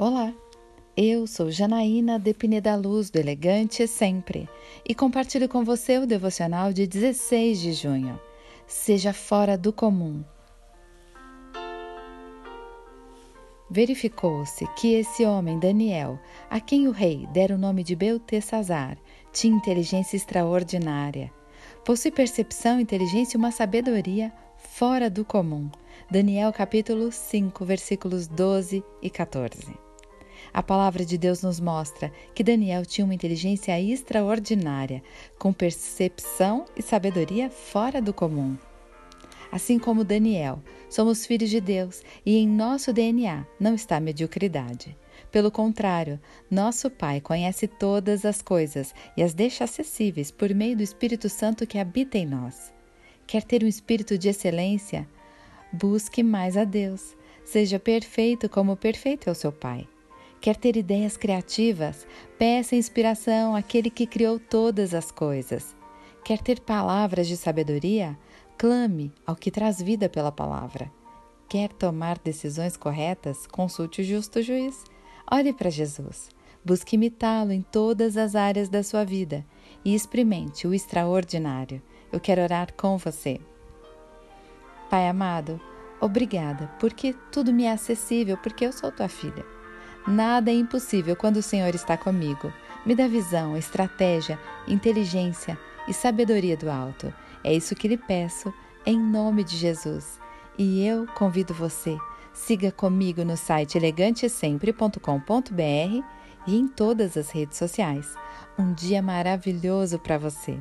Olá, eu sou Janaína Depine da Luz do Elegante Sempre e compartilho com você o devocional de 16 de junho. Seja fora do comum. Verificou-se que esse homem, Daniel, a quem o rei dera o nome de Beltesazar, tinha inteligência extraordinária. Possui percepção, inteligência e uma sabedoria fora do comum. Daniel capítulo 5, versículos 12 e 14. A palavra de Deus nos mostra que Daniel tinha uma inteligência extraordinária, com percepção e sabedoria fora do comum. Assim como Daniel, somos filhos de Deus e em nosso DNA não está mediocridade. Pelo contrário, nosso Pai conhece todas as coisas e as deixa acessíveis por meio do Espírito Santo que habita em nós. Quer ter um espírito de excelência? Busque mais a Deus. Seja perfeito como perfeito é o seu Pai. Quer ter ideias criativas? Peça inspiração àquele que criou todas as coisas. Quer ter palavras de sabedoria? Clame ao que traz vida pela palavra. Quer tomar decisões corretas? Consulte o justo juiz. Olhe para Jesus. Busque imitá-lo em todas as áreas da sua vida e experimente o extraordinário. Eu quero orar com você. Pai amado, obrigada, porque tudo me é acessível, porque eu sou tua filha. Nada é impossível quando o Senhor está comigo. Me dá visão, estratégia, inteligência e sabedoria do alto. É isso que lhe peço, em nome de Jesus. E eu convido você, siga comigo no site elegantesempre.com.br e em todas as redes sociais. Um dia maravilhoso para você!